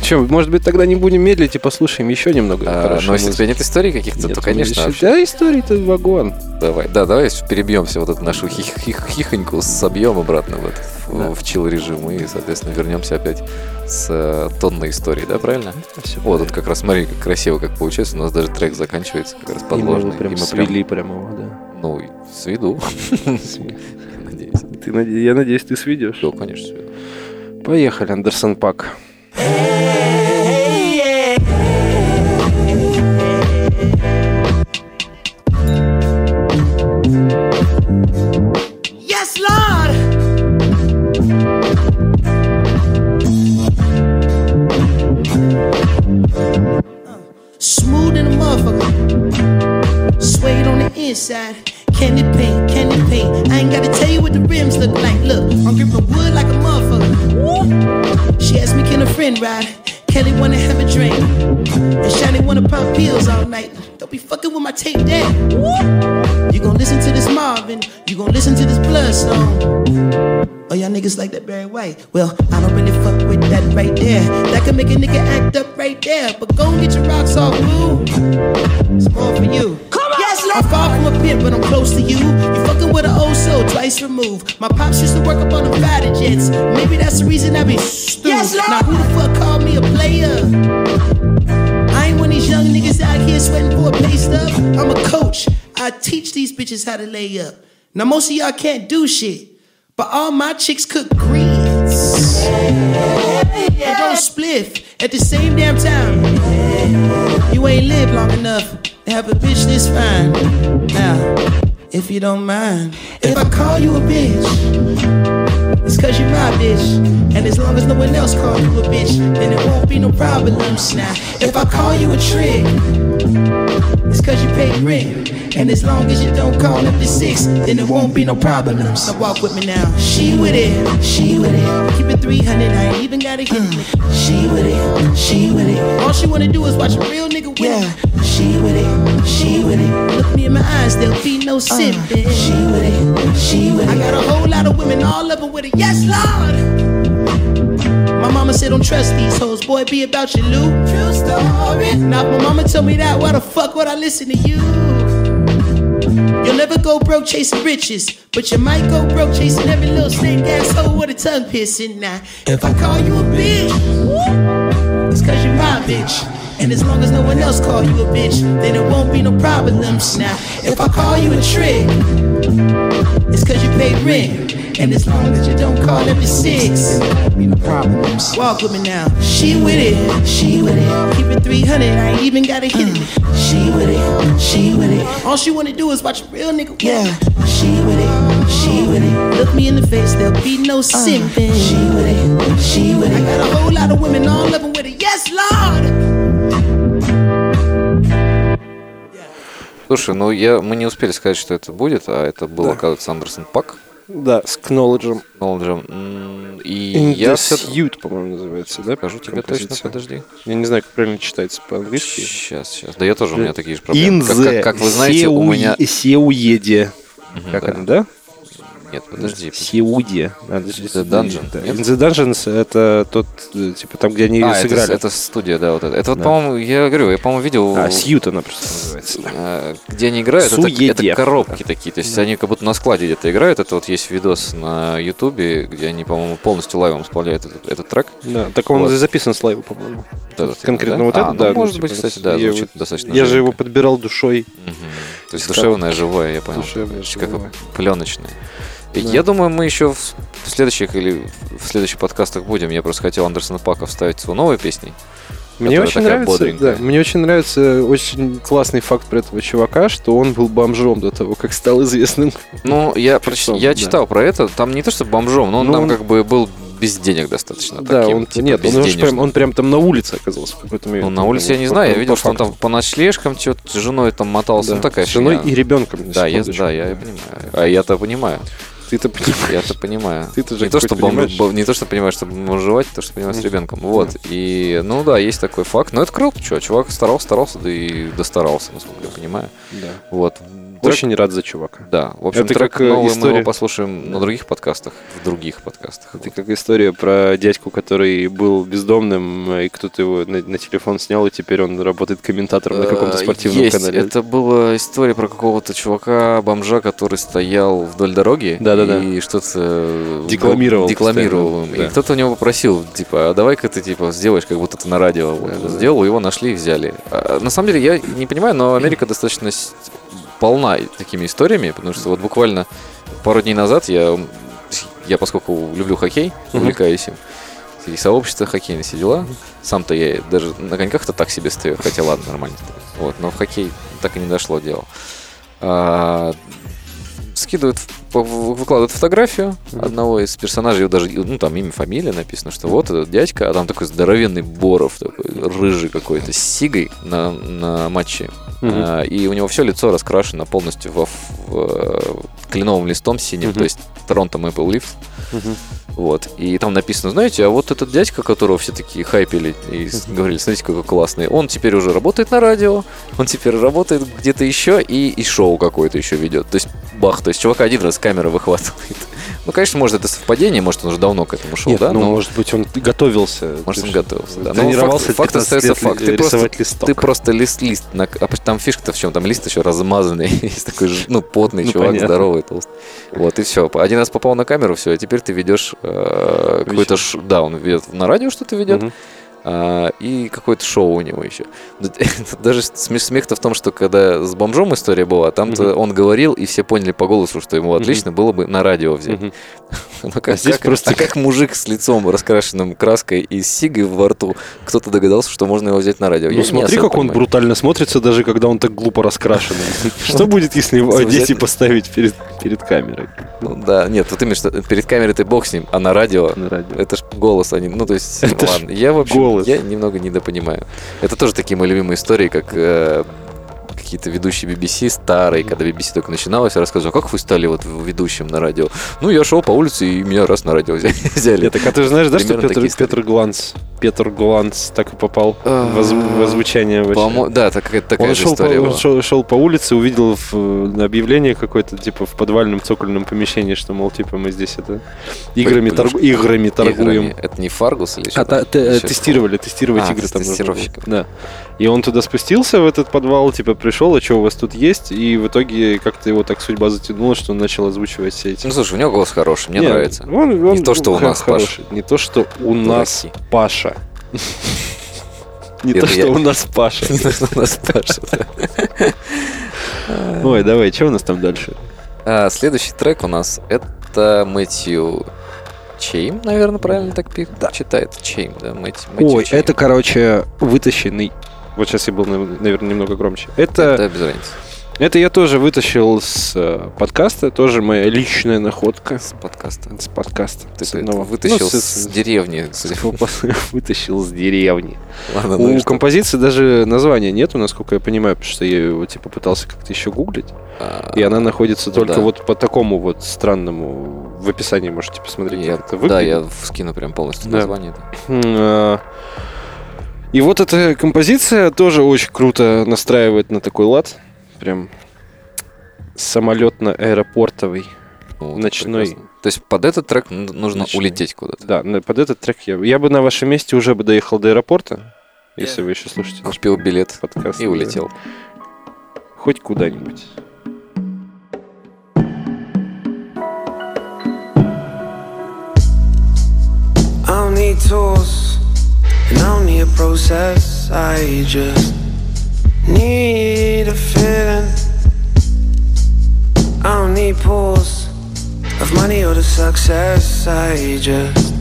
Че, может быть, тогда не будем медлить и послушаем еще немного А, Но если у тебя нет историй каких-то, Нет, то, конечно, вообще. Да, истории-то вагон. Давай, да, давай перебьемся вот эту нашу хих- хих- хихоньку, собьем обратно в, этот, в- Да. в чил режим и, соответственно, вернемся опять с э, тонной историей, да, правильно? Всё Вот, тут как раз смотри, как красиво как получается, у нас даже трек заканчивается как раз И мы его подложный. прям и мы свели прям его, да. ну, сведу, надеюсь. Ты, я надеюсь, ты сведешь. Да, конечно, сведу. Поехали, Андерсон Пак. Can it paint? Can it paint? I ain't gotta tell you what the rims look like. Look, I'm gripping wood like a motherfucker. She asked me, can a friend ride? Kelly wanna have a drink. And Shiny wanna pop pills all night. Don't be fucking with my tape deck. You gon' listen to this Marvin. You gon' listen to this Bloodstone. Oh, y'all niggas like that Barry White. Well, I don't really fuck with that right there. That can make a nigga act up right there. But go and get your rocks off, boo. It's more for you. Come on. Yes, I'm far from a pimp, but I'm close to you. You fucking with an old soul, twice removed. My pops used to work up on the fighter jets. Maybe that's the reason I be stupid. Yes, now who the fuck called me a player? I ain't one of these young niggas out here sweating for a pay stub. I'm a coach. I teach these bitches how to lay up. Now most of y'all can't do shit, but all my chicks cook grits. And roll spliff at the same damn time. You ain't lived long enough have a bitch this fine. Now, if you don't mind, if I call you a bitch, it's cause you're my bitch. And as long as no one else calls you a bitch, then it won't be no problems. Now, if I call you a trick, it's cause you pay rent. And as long as you don't call up the six, then it won't be no problems. So walk with me now. She with it, she with it. Keep it 300, I ain't even gotta hit it. She with it, she with it. All she wanna do is watch a real nigga win. Yeah. She with it, she with it. Look me in my eyes, there'll be no uh, sipping. She with it, she with it. I got a whole lot of women, all them with it. Yes, Lord. My mama said don't trust these hoes, boy, be about your loot. True story. Now my mama told me that, why the fuck would I listen to you? You'll never go broke chasing riches, but you might go broke chasing every little snake asshole with a tongue piercing. Now, if I call you a bitch, it's cause you're my bitch. And as long as no one else call you a bitch, then it won't be no problems. Now, if I call you a trick, it's cause you paid rent. And as long as you don't call every six, be no problems. Walk with me now. She with it, she with it. Keep it 300, I ain't even gotta hit it. She with it, she with it. All she wanna do is watch a real nigga. Yeah, she with it, she with it. Look me in the face, there'll be no uh, simping. She with it, she with it. I got a whole lot of women, all them with it. Yes, Lord. Слушай, ну я, мы не успели сказать, что это будет, а это был, оказывается, Андерсон Пак. Да, с Knowledge. Knowledge. М, И In я все Suit, по-моему, называется, да? скажу тебе точно, подожди. Я не знаю, как правильно читается по-английски. Сейчас, сейчас. Да я тоже, у меня такие же проблемы. In Как, как- как вы знаете, у меня... Сеуеде. Как да. она, да? Нет, подожди. же The Dungeon, да. In the Dungeons это тот, э, типа, там, где они А, это, сыграли. это студия, да, вот это. Это вот, Да. по-моему, я говорю, я, по-моему, видел... А, Сьют она просто называется. э, где они играют, это, это коробки такие. То есть они как будто на складе где-то играют. Это вот есть видос на Ютубе, где они, по-моему, полностью лайвом исполняют этот, этот трек. Да, так он Вот. записан с лайва, по-моему. Вот этот, Конкретно да? вот А, это, ну, да. может типа, быть, кстати, да, звучит достаточно Я же его подбирал душой. То есть душевная, живая, я понял. Душевная, как пленочная. Я думаю, мы еще в следующих или в следующих подкастах будем. Я просто хотел Андерсона Пака вставить его новой песней. Мне очень нравится, да, мне очень нравится очень классный факт про этого чувака, что он был бомжом до того, как стал известным. Ну, я, Причем, я да. читал про это. Там не то, что бомжом, но он Ну, там он- как бы был без денег достаточно. да, таким, он типа, нет, он, уж прям, он прям там на улице оказался в какой-то момент. Ну, на улице я не знаю, я видел, что он там по ночлежкам что-то с женой там мотался. Да, Ну, такая с женой и ребенком. Да, я, да, я понимаю. А я-то понимаю. Ты-то понимаешь. Я-то понимаю. Ты-то же не то, что понимаешь. бом- не то, что понимаешь, что жевать, то, что понимаешь с ребенком. Вот. И, ну да, есть такой факт. Но это круто, что чувак старался, старался, да и достарался, насколько я понимаю. Да. Вот. Трек- Очень рад за чувака. Да. В общем, Это трек как, э, новый мы история. его послушаем на других подкастах. В других подкастах. Это как история про дядьку, который был бездомным, и кто-то его на, на телефон снял, и теперь он работает комментатором на каком-то Э, спортивном есть. канале. Это была история про какого-то чувака, бомжа, который стоял вдоль дороги Да-да-да. и что-то э, Декламировал декламировал постоянно, И да. кто-то у него попросил, типа, а давай-ка ты типа сделаешь, как будто ты на радио Вот Да-да-да. сделал, его нашли и взяли. А, на самом деле я не понимаю, но Америка достаточно полна такими историями, потому что вот буквально пару дней назад я, я поскольку люблю хоккей, увлекаюсь им, и сообщество хоккейное все дела. Сам-то я даже на коньках-то так себе стою, хотя ладно, нормально. Вот, но в хоккей так и не дошло дело. А, скидывают, выкладывают фотографию одного из персонажей, даже, ну, там имя, фамилия написано, что вот этот дядька, а там такой здоровенный Боров, такой рыжий какой-то, с сигой на, на матче. А, и у него все лицо раскрашено полностью во, в, э, кленовым листом синим, то есть Toronto Maple Leafs. Вот. И там написано, знаете, а вот этот дядька, которого все такие хайпели и говорили, смотрите, какой классный, он теперь уже работает на радио, он теперь работает где-то еще и, и шоу какое-то еще ведет. То есть, бах, то есть чувак один раз камера выхватывает. Ну, конечно, может, это совпадение, может, он уже давно к этому шел, Нет, да? ну, но- может быть, он готовился. может, он готовился, да. Но Тренировался факт, факт 15 остается факт. Ты просто, листок. ты просто лист-лист. на- а там фишка-то в чем? Там лист еще размазанный. Есть такой, ну, потный Ну, чувак, понятно. здоровый, толстый. Вот, и все. Один раз попал на камеру, все, а теперь ты ведешь э, какой-то... ш- Да, он ведет на радио что-то ведет. А, и какое-то шоу у него еще. Даже смех-то в том, что когда с бомжом история была, там-то Мгм. он говорил, и все поняли по голосу, что ему отлично было бы на радио взять. Мгм. Ну, как, А здесь как- просто а как мужик с лицом раскрашенным краской и с сигой во рту, кто-то догадался, что можно его взять на радио. Я Ну не смотри, как он понимаю. брутально смотрится, даже когда он так глупо раскрашен. Что будет, если его одеть и поставить перед перед камерой Ну да, нет, вот именно, что перед камерой ты бог с ним, а на радио на радио? это ж голос, они, ну то есть, ладно, я в голос. я немного недопонимаю. Это тоже такие мои любимые истории, как э, какие-то ведущие BBC старые, когда BBC только начиналось, рассказывают, а как вы стали вот ведущим на радио? Ну, я шел по улице, и меня раз на радио взяли. так а ты же знаешь, да, что Петр. Петр Гланц, Петр Гланц так и попал А, в в озвучание вообще. Да, так, это такая Он же шел, по, история он шел, шел по улице, увидел в, э, объявление какое-то, типа, в подвальном цокольном помещении, что, мол, типа, мы здесь это играми, торгу- играми торгуем. Играми. Это не Фаргус или что? А, та- э, тестировали, тестировать А, игры там. Да. И он туда спустился в этот подвал, типа пришел, а что у вас тут есть? И в итоге как-то его так судьба затянула, что он начал озвучивать все эти. Ну, слушай, у него голос хороший, мне Не, нравится. он- он Не то, что у нас, хороший. Не то, что у нас. Паша. Не то, что у нас Паша. Не то, что у нас Паша. Ой, давай, что у нас там дальше? А, Следующий трек у нас это Мэтью Чейм, наверное, правильно так читает. Чейм, да, Мэтью, Ой, это, короче, вытащенный. Вот сейчас я был, наверное, немного громче. Это, Это без разницы. это я тоже вытащил с э, подкаста, тоже моя личная находка. С подкаста. С подкаста. Ты С одного. вытащил Ну, с, деревни. судя по- Вытащил с деревни. Ладно, ну У что? композиции даже названия нету, насколько я понимаю, потому что я его типа пытался как-то еще гуглить. А, И она находится ну только да. вот по такому вот странному в описании можете посмотреть, я- как это Да, я скину прям полностью Да. название. да. И вот эта композиция тоже очень круто настраивает на такой лад. Прям самолетно-аэропортовый. Ну, Ночной. прекрасно. То есть под этот трек нужно Ночной. улететь куда-то. Да, под этот трек я, я бы на вашем месте уже бы доехал до аэропорта, если вы еще слушаете Купил билет подкаст. и да. улетел. Хоть куда-нибудь. I don't need tools, and I don't need a process. I just need a feeling. I don't need pools of money or the success. I just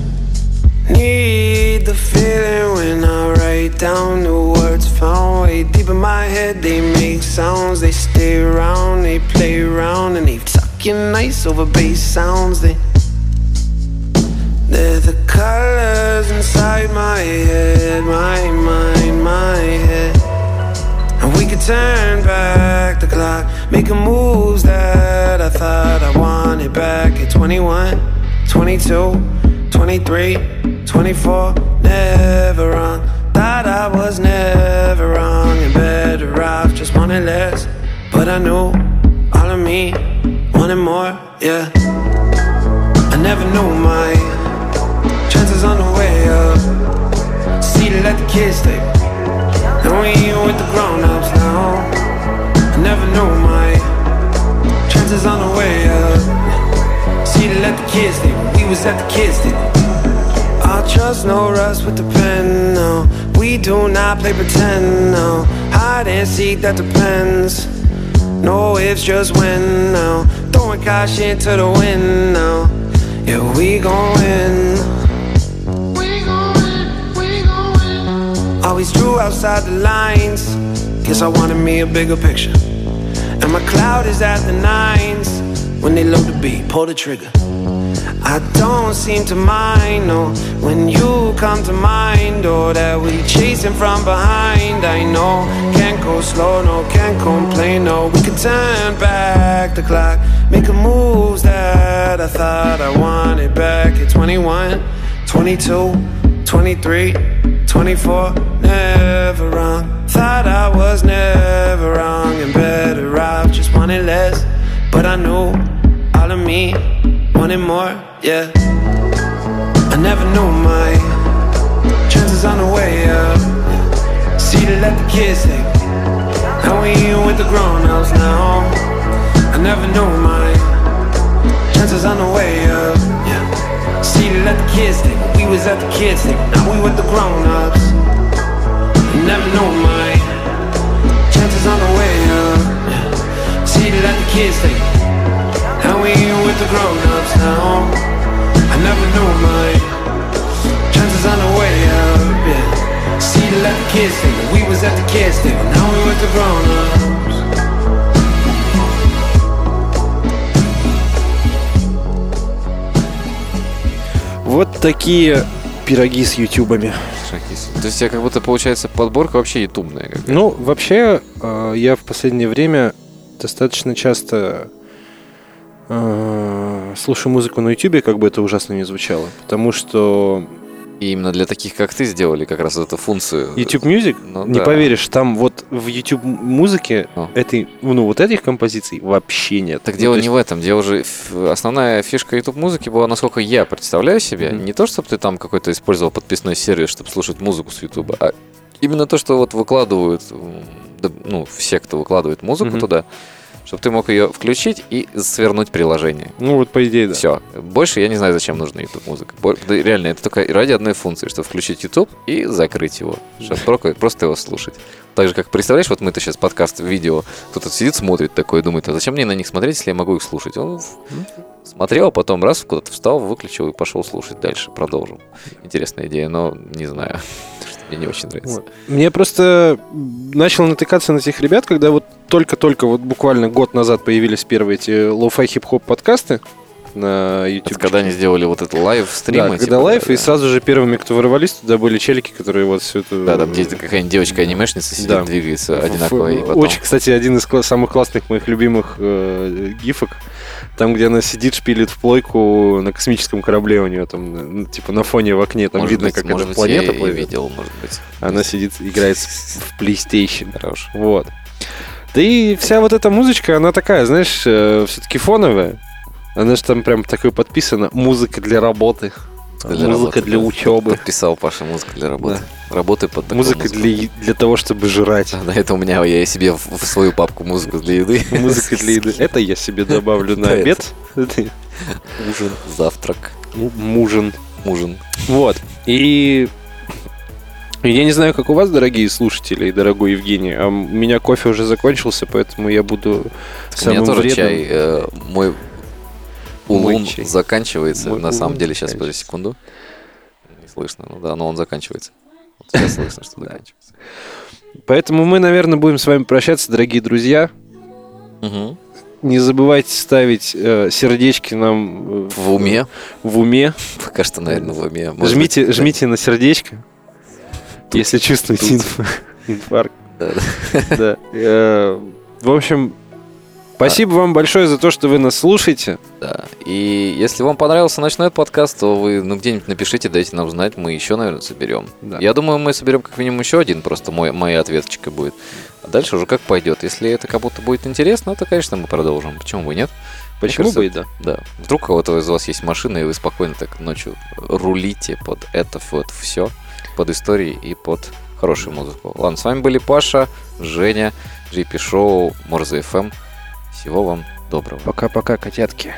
need the feeling when I write down the words found way deep in my head. They make sounds, they stay around, they play around, and they talking nice over bass sounds. They they're the colors inside my head, my mind, my head. And we could turn back the clock, making moves that I thought I wanted back at 21, 22, 23, 24. Never wrong, thought I was never wrong and better off, just wanted less. But I knew all of me wanted more, yeah. I never knew my See to let the kids stay. And we ain't with the grown ups now. I never knew my chances on the way up. See to let the kids stay. We was at the kids stay. I trust no rust with the pen now. We do not play pretend now. Hide and seek that depends. No ifs, just when now. Throwing caution to the wind now. Yeah, we gon' win. Always drew outside the lines. Guess I wanted me a bigger picture. And my cloud is at the nines. When they load the beat, pull the trigger. I don't seem to mind, no. When you come to mind, or that we chasing from behind. I know, can't go slow, no, can't complain, no. We can turn back the clock, Making moves that I thought I wanted back at 21, 22, 23, 24. Never wrong. Thought I was never wrong and better off. Just wanted less, but I knew all of me wanted more. Yeah. I never knew my chances on the way up. See to let the kids take. How we in with the grown-ups now? I never knew my chances on the way up. To let the kids take. We was at the kids take. Now we with the grown-ups. Never knew my chances on the way up. To let the kids take. How we with the grown-ups now? I never knew my chances on the way up. Yeah. To let the kids take. We was at the kids take. Now we with the grown-ups. Вот такие пироги с ютубами. То есть тебя как будто получается подборка вообще ютубная. какая-то. Ну, вообще, э, я в последнее время достаточно часто э, слушаю музыку на ютубе, как бы это ужасно не звучало. Потому что И именно для таких, как ты, сделали как раз эту функцию. YouTube Music, Ну не да. поверишь, там вот в YouTube музыке О. этой, ну, вот этих композиций вообще нет. Так Ну, дело то не есть- в этом. Дело же основная фишка YouTube музыки была, насколько я представляю себе, Мгм. не то, чтобы ты там какой-то использовал подписной сервис, чтобы слушать музыку с YouTube, а именно то, что вот выкладывают, ну, все, кто выкладывает музыку Мгм. туда, чтобы ты мог ее включить и свернуть приложение. Ну, вот по идее, да. Все. Больше я не знаю, зачем нужна YouTube музыка. Да реально, это только ради одной функции, чтобы включить YouTube и закрыть его. Чтобы просто его слушать. Так же, как представляешь, вот мы-то сейчас подкаст, видео, кто-то сидит, смотрит такой, думает, а зачем мне на них смотреть, если я могу их слушать? Он смотрел, а потом раз куда-то встал, выключил и пошел слушать дальше. Продолжим. Интересная идея, но не знаю. Мне не очень нравится. Вот. Мне просто начал натыкаться на этих ребят, когда вот только-только, вот буквально год назад появились первые эти lo-fi хип-хоп подкасты на YouTube. Это когда они сделали вот это live stream. Да, когда live, и сразу же первыми, кто ворвались туда, были челики, которые вот все это... Да, там где какая-нибудь девочка-анимешница сидит, Да. двигается В- одинаково. и потом- Очень, кстати, один из самых классных моих любимых э, гифок. Там, где она сидит, шпилит в плойку на космическом корабле у нее там, типа на фоне в окне, там Может видно, быть, как может эта быть, планета я плывет. видел, может быть. Она сидит, играет в PlayStation. Хорош. Вот. Да и вся вот эта музычка, она такая, знаешь, все-таки фоновая. Она же там прям такой подписана. Музыка для работы. Для музыка работы, для да. учебы. Подписал Паша музыку для работы. Работы под такую Музыка музыку. для, для того, чтобы жрать. Да, это у меня, я себе в, в свою папку музыку для еды. Музыка для еды. Это я себе добавлю на Да, обед. Ужин, завтрак, му- Мужин. ужин. Вот. И я не знаю, как у вас, дорогие слушатели и дорогой Евгений, а у меня кофе уже закончился, поэтому я буду У меня самым тоже вредным. чай. э, Мой улун заканчивается. Мой На самом улун деле, сейчас, подожди секунду. Не слышно. Ну да, но он заканчивается. Вот сейчас слышно, что заканчивается. Поэтому мы, наверное, будем с вами прощаться, дорогие друзья. Мгм. Не забывайте ставить э, сердечки нам э, В уме. В уме. Пока что, наверное, в уме. Может жмите, быть, жмите на сердечко, если чувствуете тут. инф- инфаркт. Да, Да. Э, В общем, спасибо вам большое за то, что вы нас слушаете. Да. И если вам понравился ночной подкаст, то вы ну где-нибудь напишите, дайте нам знать, мы еще, наверное, соберем. Да. Я думаю, мы соберем как минимум еще один, просто мой, моя ответочка будет. А дальше уже как пойдет. Если это кому-то будет интересно, то, конечно, мы продолжим. Почему бы нет? Почему кажется, бы и да? Да. Вдруг у кого-то из вас есть машина, и вы спокойно так ночью рулите под это вот все, под истории и под хорошую музыку. Ладно, с вами были Паша, Женя, GP Шоу, Морзе FM. Всего вам доброго. Пока-пока, котятки.